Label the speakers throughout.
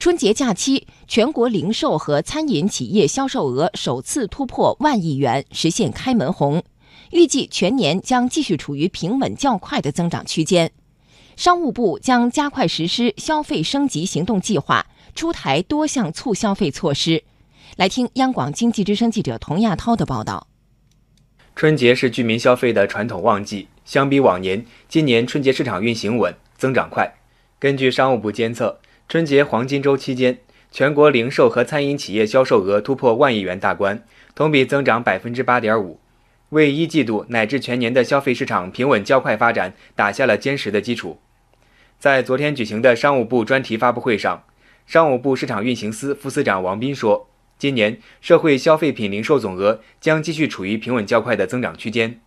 Speaker 1: 春节假期，全国零售和餐饮企业销售额首次突破万亿元，实现开门红。预计全年将继续处于平稳较快的增长区间。商务部将加快实施消费升级行动计划，出台多项促消费措施。来听央广经济之声记者童亚涛的报道。
Speaker 2: 春节是居民消费的传统旺季，相比往年，今年春节市场运行稳，增长快。根据商务部监测，春节黄金周期间，全国零售和餐饮企业销售额突破万亿元大关，同比增长百分之八点五。为一季度乃至全年的消费市场平稳较快发展打下了坚实的基础。在昨天举行的商务部专题发布会上，商务部市场运行司副司长王斌说：“今年社会消费品零售总额将继续处于平稳较快的增长区间。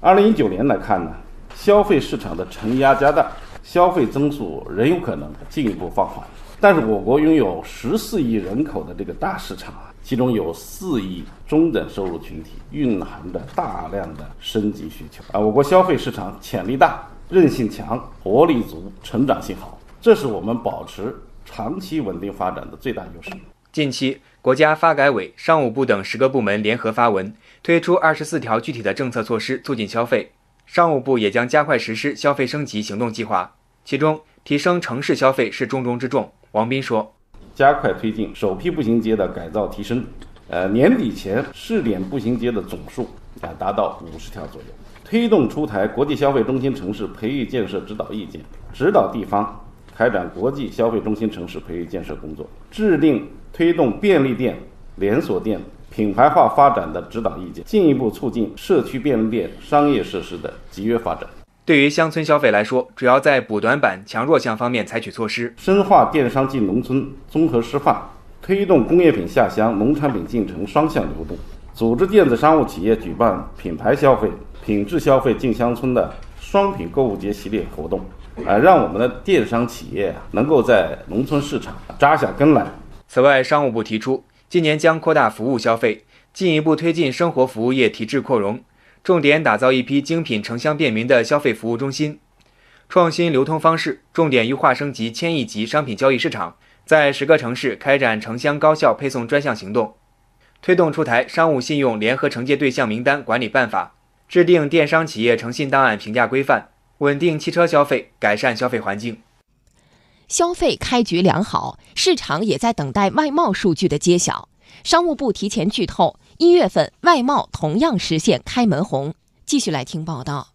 Speaker 3: 二零一九年来看呢，消费市场的承压加大，消费增速仍有可能进一步放缓。但是我国拥有十四亿人口的这个大市场啊。”其中有四亿中等收入群体，蕴含着大量的升级需求啊！我国消费市场潜力大、韧性强、活力足、成长性好，这是我们保持长期稳定发展的最大优势。
Speaker 2: 近期，国家发改委、商务部等十个部门联合发文，推出二十四条具体的政策措施，促进消费。商务部也将加快实施消费升级行动计划，其中提升城市消费是重中之重。王斌说。
Speaker 3: 加快推进首批步行街的改造提升，呃，年底前试点步行街的总数啊达到五十条左右。推动出台国际消费中心城市培育建设指导意见，指导地方开展国际消费中心城市培育建设工作，制定推动便利店、连锁店品牌化发展的指导意见，进一步促进社区便利店商业设施的集约发展。
Speaker 2: 对于乡村消费来说，主要在补短板、强弱项方面采取措施，
Speaker 3: 深化电商进农村综合示范，推动工业品下乡、农产品进城双向流动，组织电子商务企业举办品牌消费、品质消费进乡村的双品购物节系列活动，啊，让我们的电商企业啊能够在农村市场扎下根来。
Speaker 2: 此外，商务部提出，今年将扩大服务消费，进一步推进生活服务业提质扩容。重点打造一批精品城乡便民的消费服务中心，创新流通方式，重点优化升级千亿级商品交易市场，在十个城市开展城乡高效配送专项行动，推动出台商务信用联合惩戒对象名单管理办法，制定电商企业诚信档案评价规范，稳定汽车消费，改善消费环境。
Speaker 1: 消费开局良好，市场也在等待外贸数据的揭晓。商务部提前剧透。一月份外贸同样实现开门红。继续来听报道。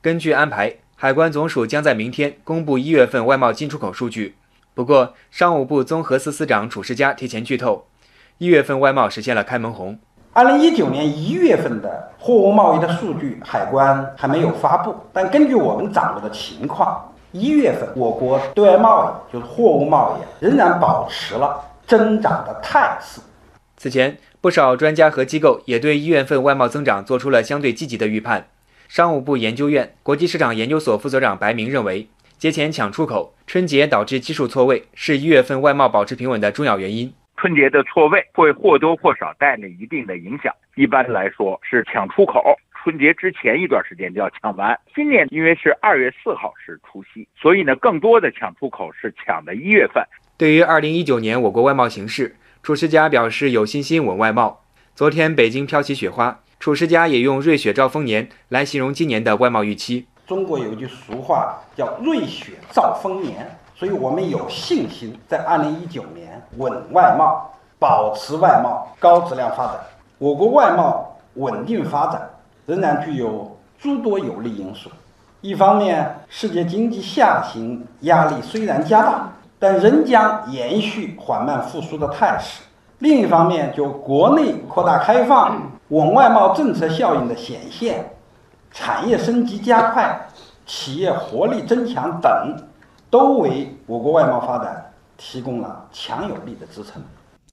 Speaker 2: 根据安排，海关总署将在明天公布一月份外贸进出口数据。不过，商务部综合司司长褚时佳提前剧透，一月份外贸实现了开门红。
Speaker 4: 二零一九年一月份的货物贸易的数据，海关还没有发布，但根据我们掌握的情况，一月份我国对外贸易就是货物贸易仍然保持了增长的态势。
Speaker 2: 此前。不少专家和机构也对一月份外贸增长做出了相对积极的预判。商务部研究院国际市场研究所副所长白明认为，节前抢出口、春节导致基数错位，是一月份外贸保持平稳的重要原因。
Speaker 5: 春节的错位会或多或少带来一定的影响。一般来说是抢出口，春节之前一段时间就要抢完。今年因为是二月四号是除夕，所以呢，更多的抢出口是抢的一月份。
Speaker 2: 对于二零一九年我国外贸形势。褚时佳表示有信心稳外贸。昨天北京飘起雪花，褚时佳也用“瑞雪兆丰年”来形容今年的外贸预期。
Speaker 4: 中国有句俗话叫“瑞雪兆丰年”，所以我们有信心在二零一九年稳外贸，保持外贸高质量发展。我国外贸稳定发展仍然具有诸多有利因素。一方面，世界经济下行压力虽然加大。但仍将延续缓慢复苏的态势。另一方面，就国内扩大开放、稳外贸政策效应的显现、产业升级加快、企业活力增强等，都为我国外贸发展提供了强有力的支撑。